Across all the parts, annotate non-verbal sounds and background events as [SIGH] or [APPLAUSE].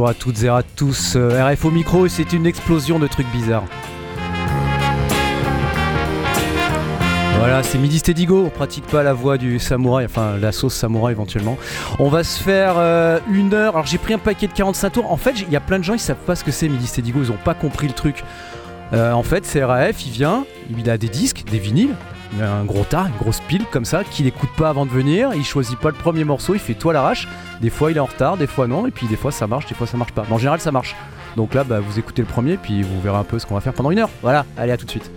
Bonjour à toutes et à tous. Euh, RF au micro, c'est une explosion de trucs bizarres. Voilà, c'est Midi Stedigo, on pratique pas la voix du samouraï, enfin la sauce samouraï éventuellement. On va se faire euh, une heure. Alors j'ai pris un paquet de 45 tours. En fait, il y a plein de gens, ils savent pas ce que c'est Midi Stedigo, ils ont pas compris le truc. Euh, en fait, c'est RAF, il vient, il a des disques, des vinyles, un gros tas, une grosse pile comme ça, qu'il écoute pas avant de venir, il choisit pas le premier morceau, il fait tout à l'arrache. Des fois il est en retard, des fois non, et puis des fois ça marche, des fois ça marche pas. Mais en général ça marche. Donc là, bah, vous écoutez le premier, puis vous verrez un peu ce qu'on va faire pendant une heure. Voilà, allez à tout de suite.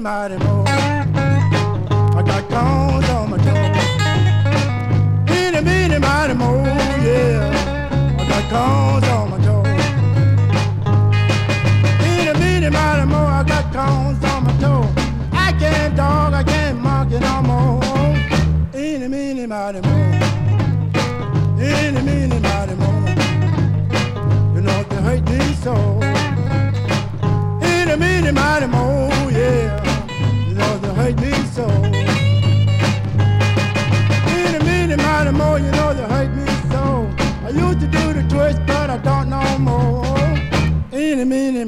Meeny, mighty, mo. I got corns on my toe. Eeny, meeny, mighty, mo, yeah. I got corns on my toe. Eeny, meeny, mighty, mo. I got corns on my toe. I can't dog, I can't monkey no more. Eeny, meeny, mighty, mo. Eeny, meeny, mighty, mo. You know they hurt me so. Eeny, meeny, mighty, mo,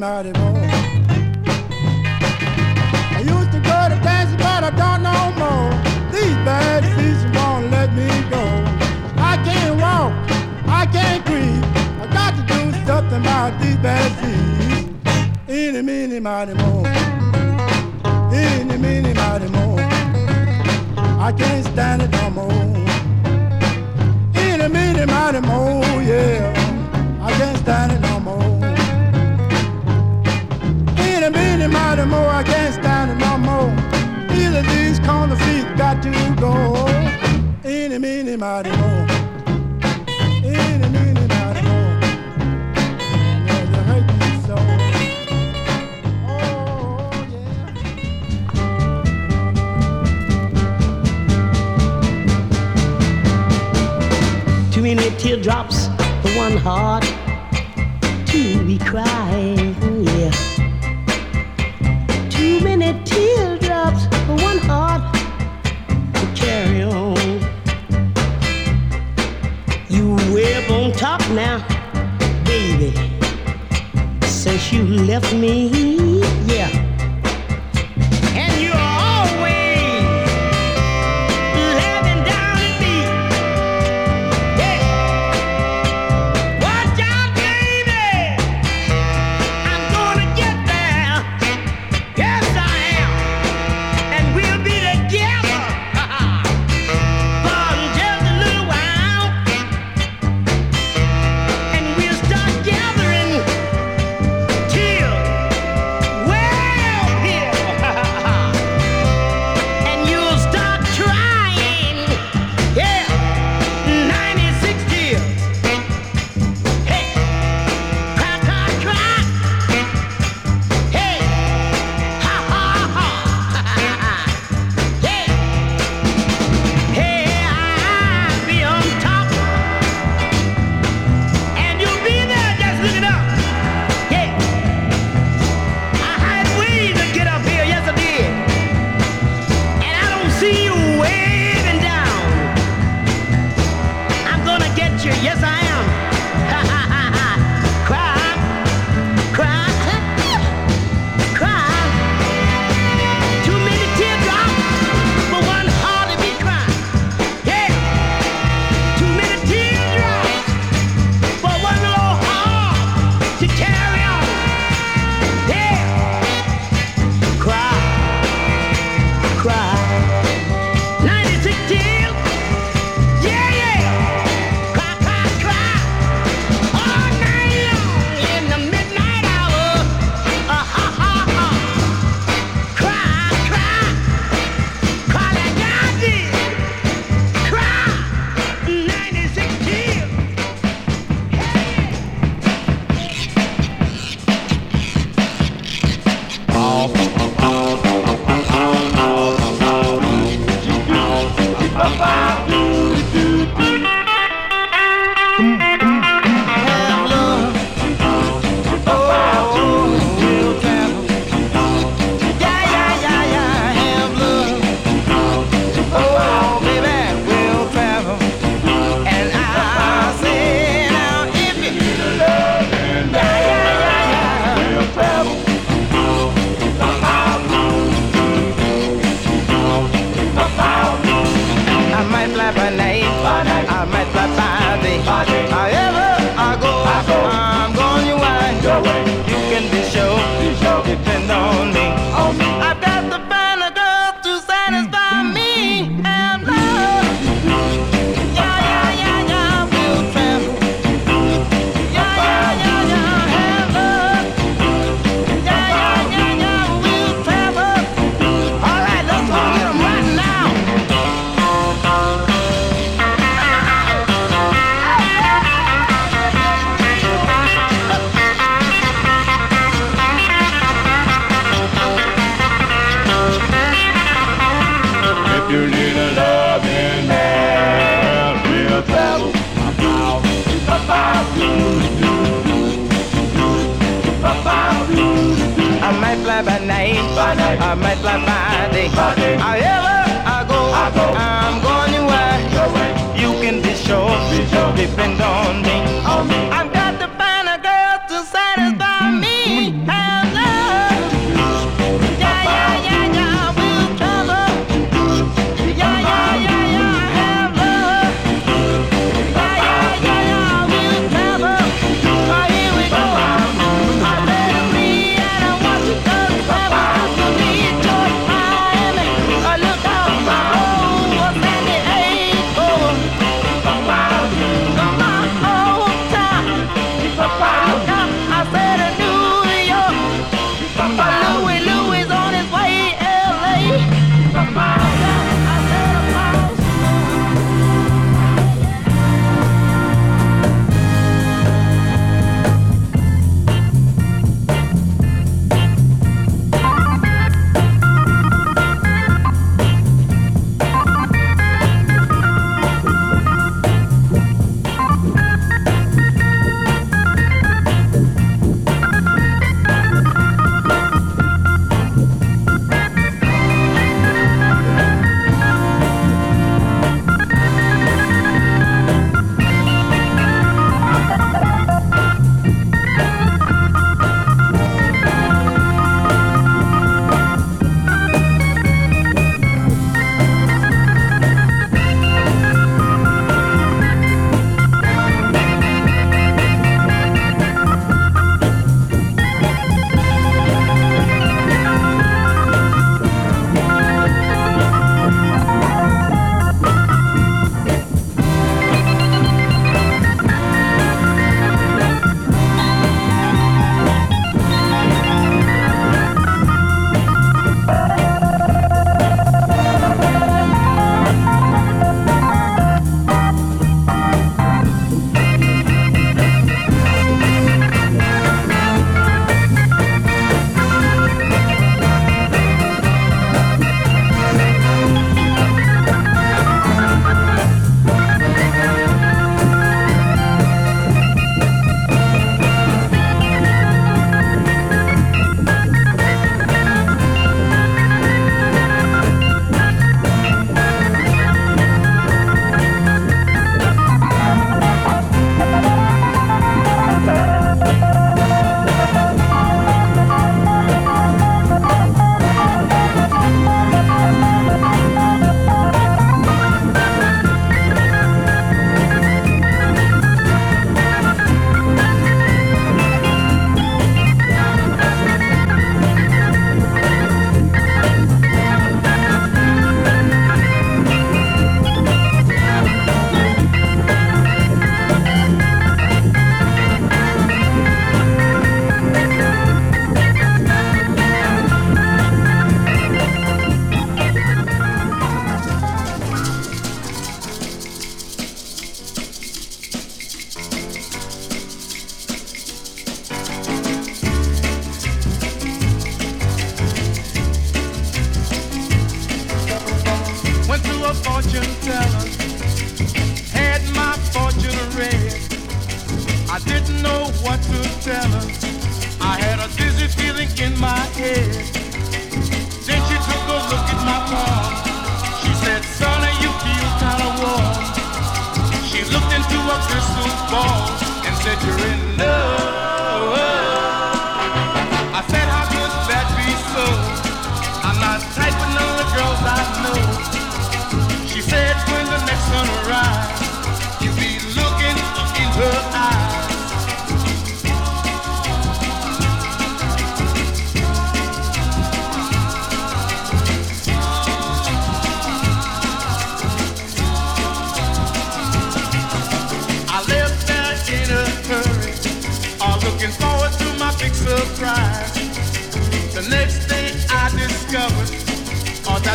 mighty, mo. I used to go to dancing, but I don't know more. These bad feet won't let me go. I can't walk, I can't breathe. I got to do something about these bad feet. Eeny, meeny, mighty, mo. Eeny, meeny, mighty, mo. I can't stand it no more. Eeny, meeny, mighty, mo, yeah. I can't stand it meeny, mighty, mo, I can't stand it no more. Either these corner feet got to go. Eeny, meeny, mighty, mo. Eeny, meeny, mighty, mo. Yeah, you me so. Oh, yeah. Too many teardrops for one heart left me,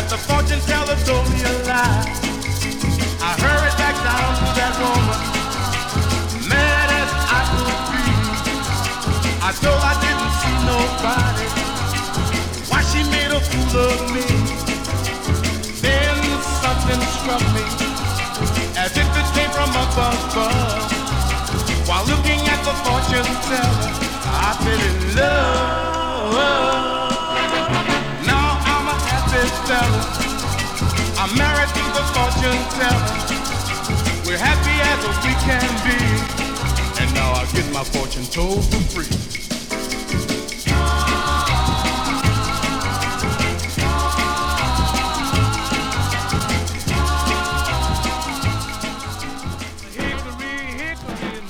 the fortune teller told me a lie. I hurried back down to that woman, mad as I could be. I told I didn't see nobody. Why she made a fool of me? Then something struck me, as if it came from above. While looking at the fortune teller, I fell in love. teller. I'm married to the fortune teller. We're happy as we can be. And now I get my fortune told for free.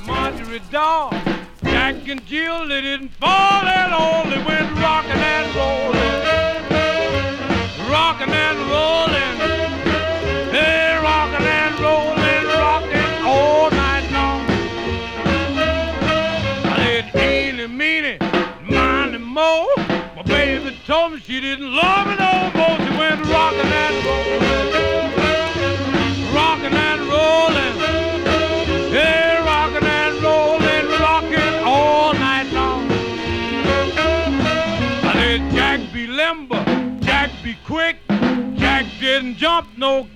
Marjorie Daw, Jack and Jill, they didn't fall at all. didn't love an old boat that went rocking and rolling, rocking and rolling, yeah, rocking and rolling, rocking all night long. I said, Jack be limber, Jack be quick, Jack didn't jump no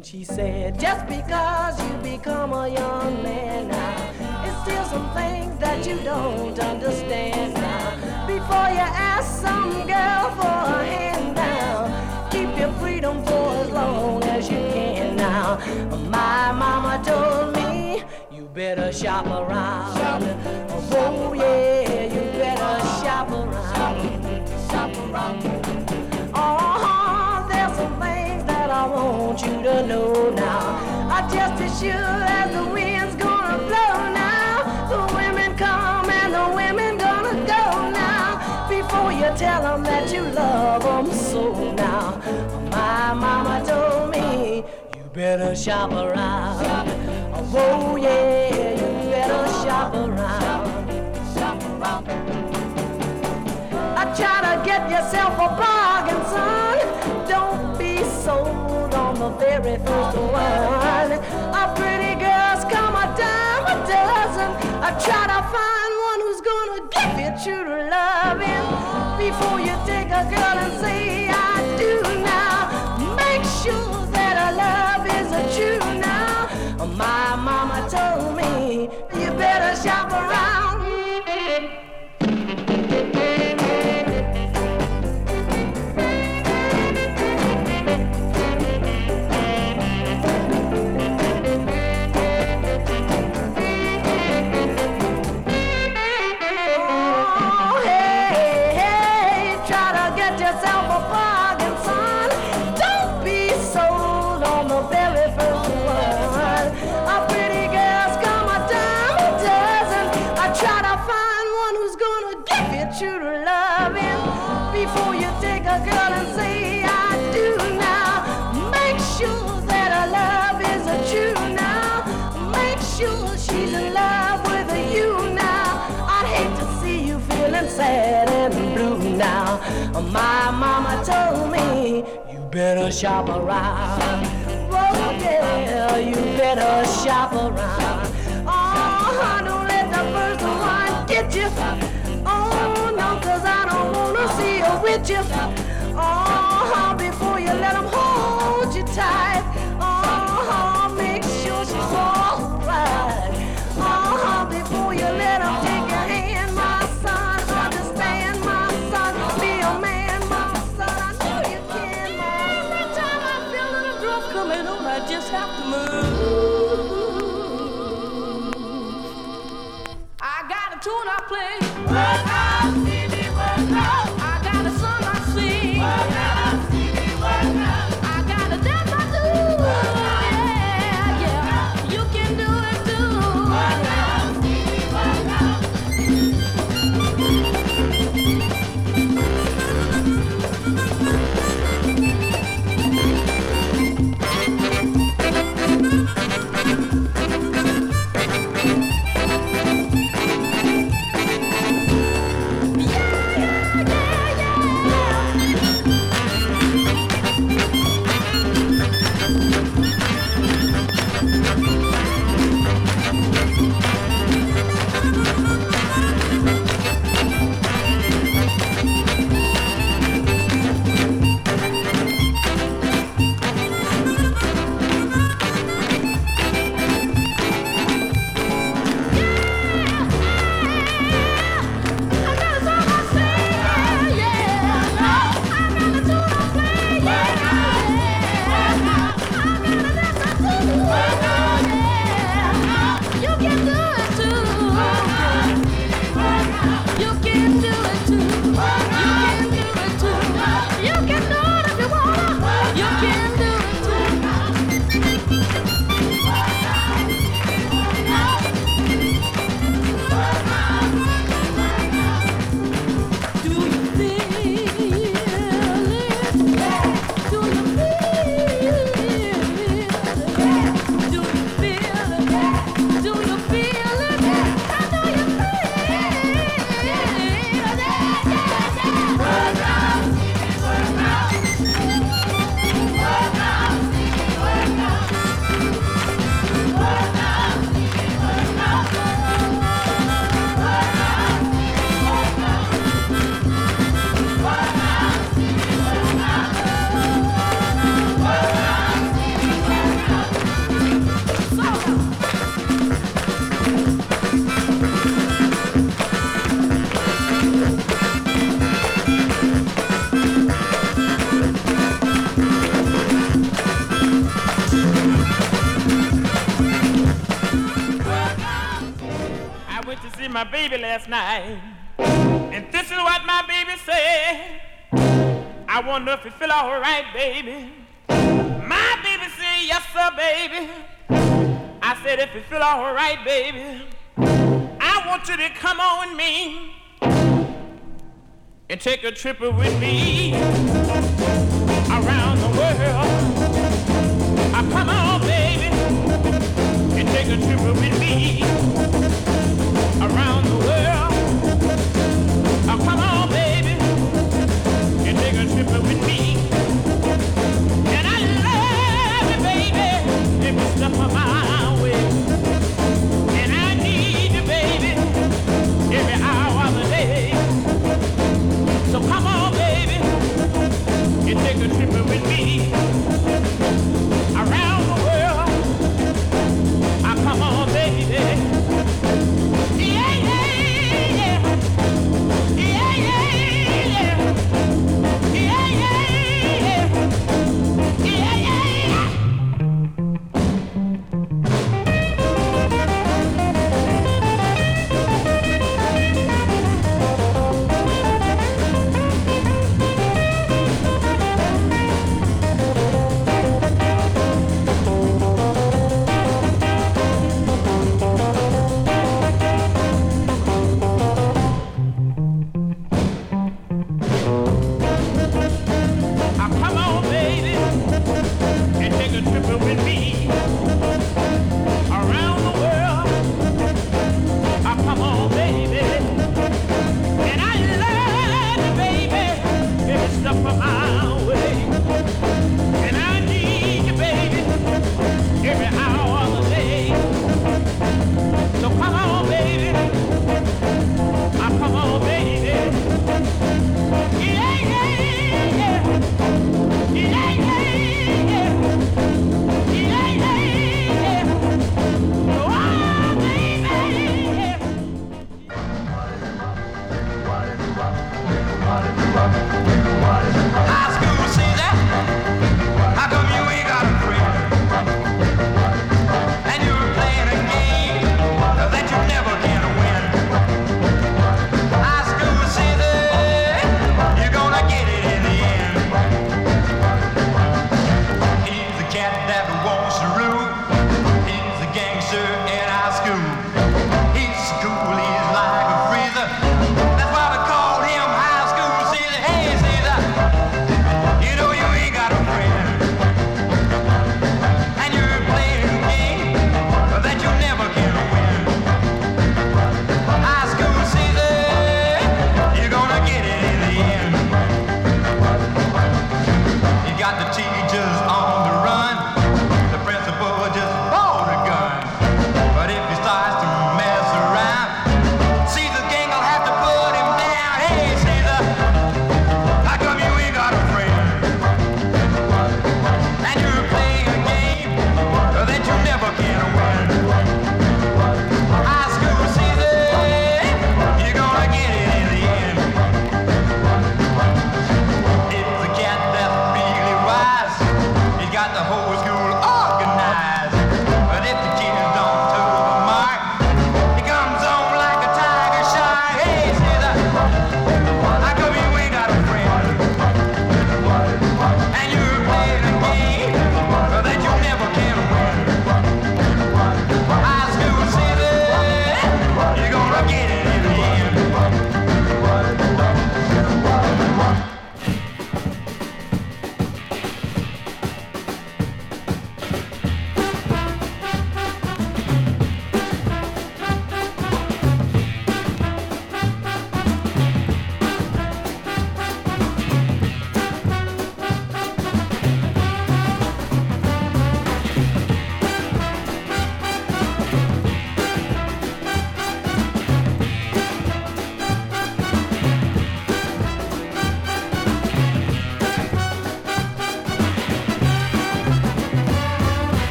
And she said, just because you become a young man now, it's still some things that you don't understand now. Before you ask some girl for a hand now, keep your freedom for as long as you can now. My mama told me, you better shop around. Oh yeah, you better shop around. Shop around. I want you to know now. I just as sure as the wind's gonna blow now. The women come and the women gonna go now. Before you tell them that you love them so now. My mama told me you better shop around. Oh yeah, you better shop around. Shop around. I try to get yourself a try to find one who's gonna give you true loving. Before you take a girl and say I do now, make sure that her love is a true now. My My mama told me you better shop around. Oh yeah, you better shop around. Oh, don't let the first one get you. Oh no, cause I don't wanna see you with you. Oh, before you let them just night, and this is what my baby said. I wonder if you feel alright, baby. My baby said, yes, sir, baby. I said, if you feel alright, baby, I want you to come on with me and take a trip with me around the world. Ah, come on, baby, and take a trip with me around take a trip with me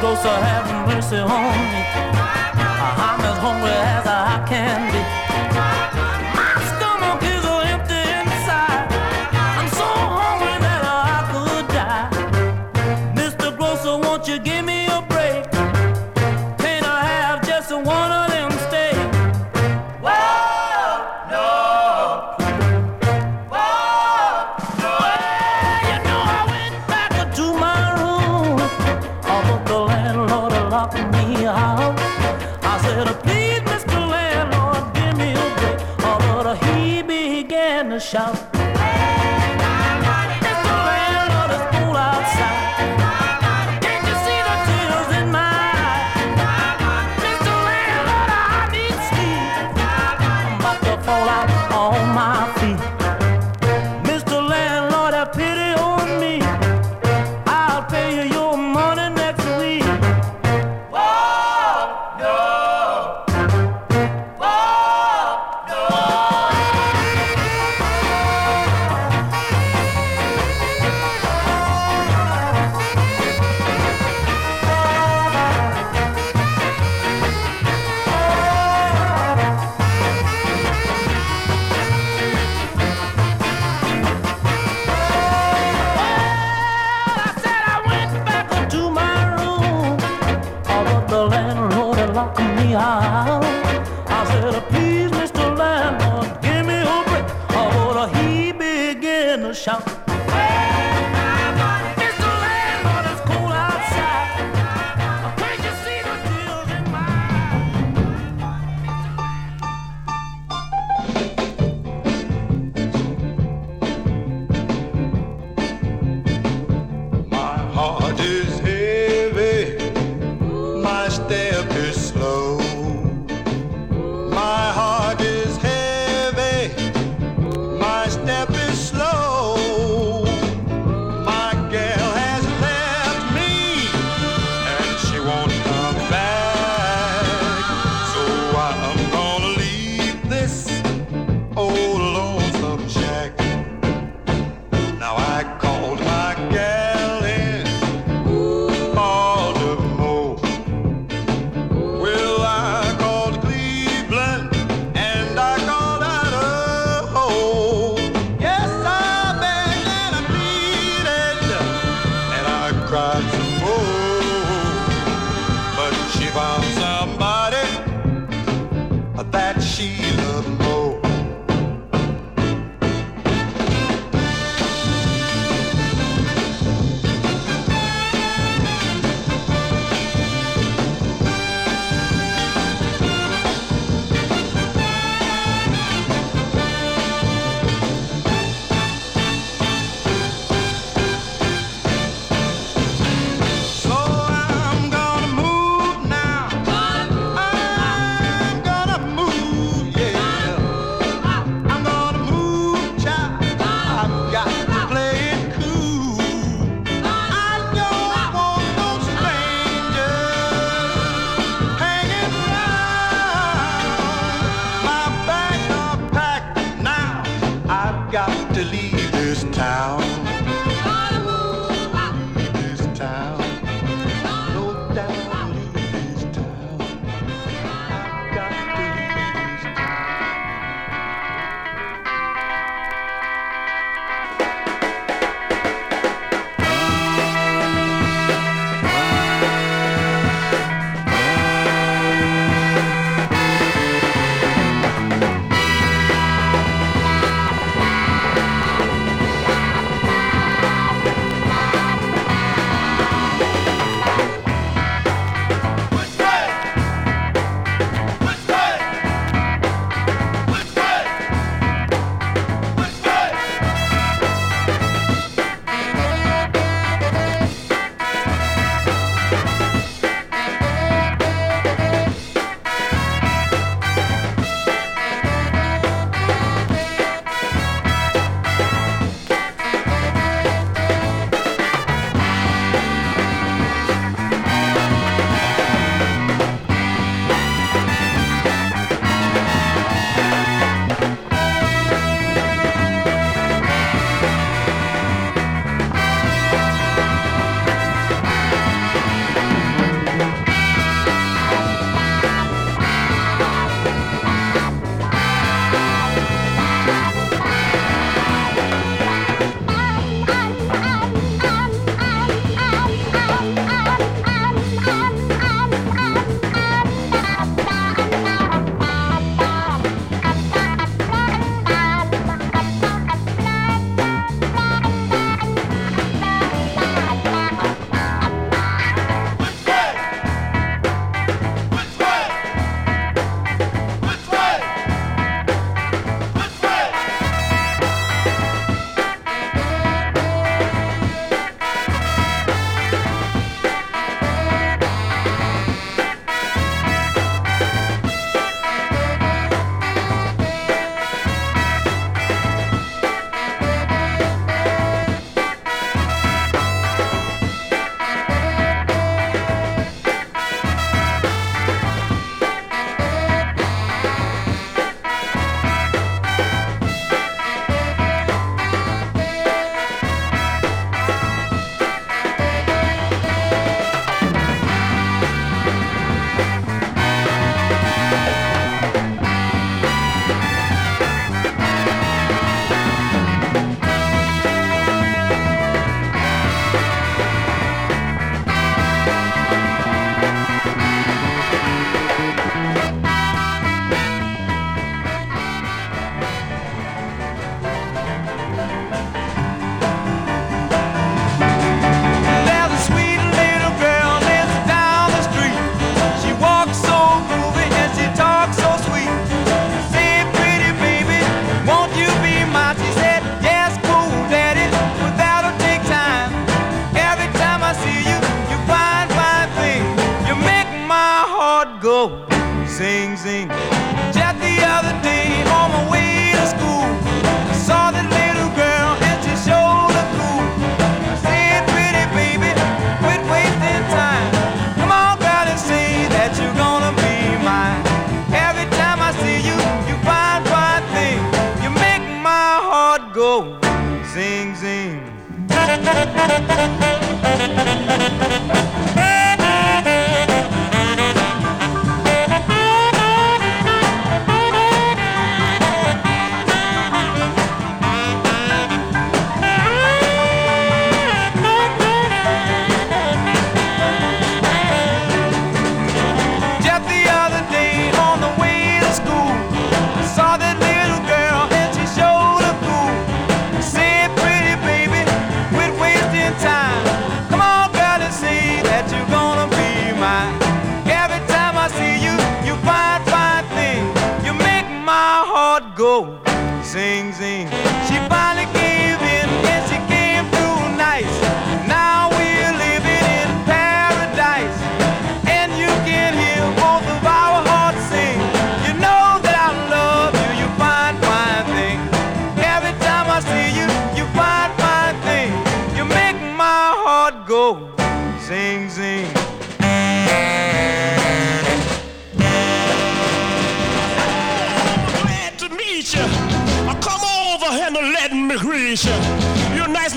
ghost of having mercy on me. I'm as hungry as I can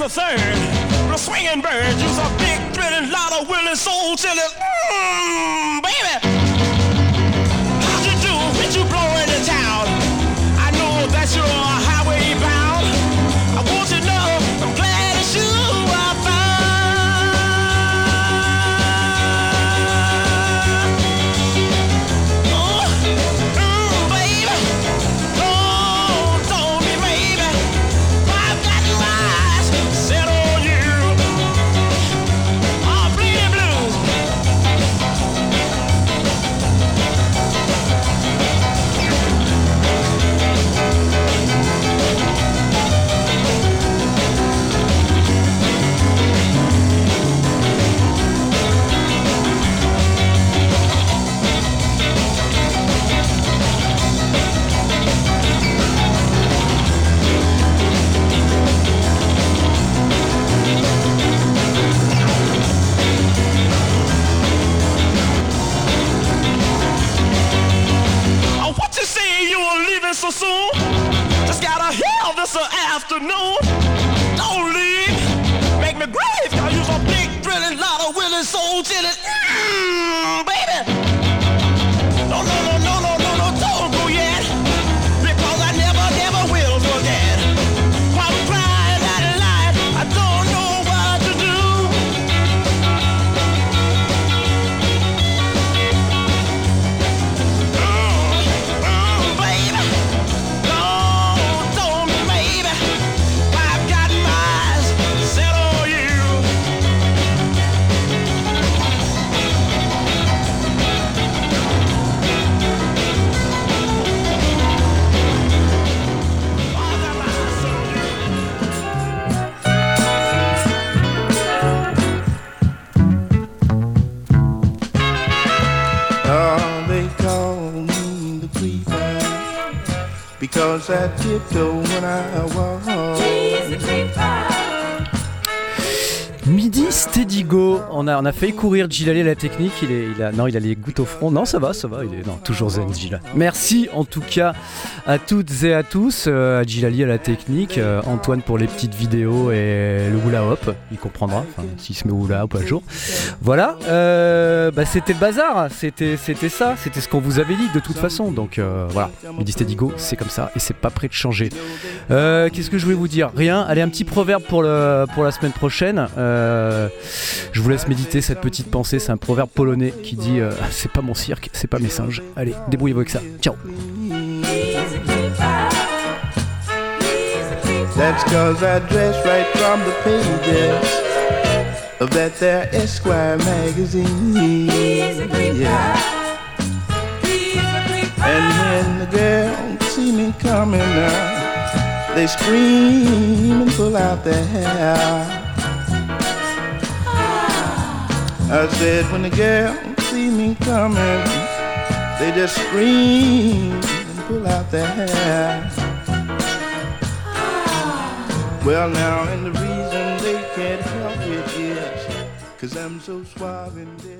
a. You're swinging bird. You're a big, thrilling, lot of willing soul chilling. Mmm, baby. Tiptoe when I walk. On a, on fait courir Gilali à la technique. Il, est, il non, il a les gouttes au front. Non, ça va, ça va. Il est toujours zen, Gila. Merci en tout cas à toutes et à tous. euh, à Gilali à la technique. euh, Antoine pour les petites vidéos et le hula hop. Il comprendra s'il se met hula hop un jour. Voilà. euh, bah, c'était le bazar. C'était, ça. C'était ce qu'on vous avait dit de toute façon. Donc voilà. Midi Steady Go, c'est comme ça et c'est pas prêt de changer. Qu'est-ce que je voulais vous dire? Rien. Allez, un petit proverbe pour, la semaine prochaine. Je vous laisse méditer cette petite pensée. C'est un proverbe polonais qui dit euh, [LAUGHS] C'est pas mon cirque, c'est pas mes singes. Allez, débrouillez-vous avec ça. Ciao. And when the girls see me coming they scream and pull out their hair. I said, when the girls see me coming, They just scream and pull out their hair. Well, now, and the reason they can't help it is, cause I'm so suave and debonair.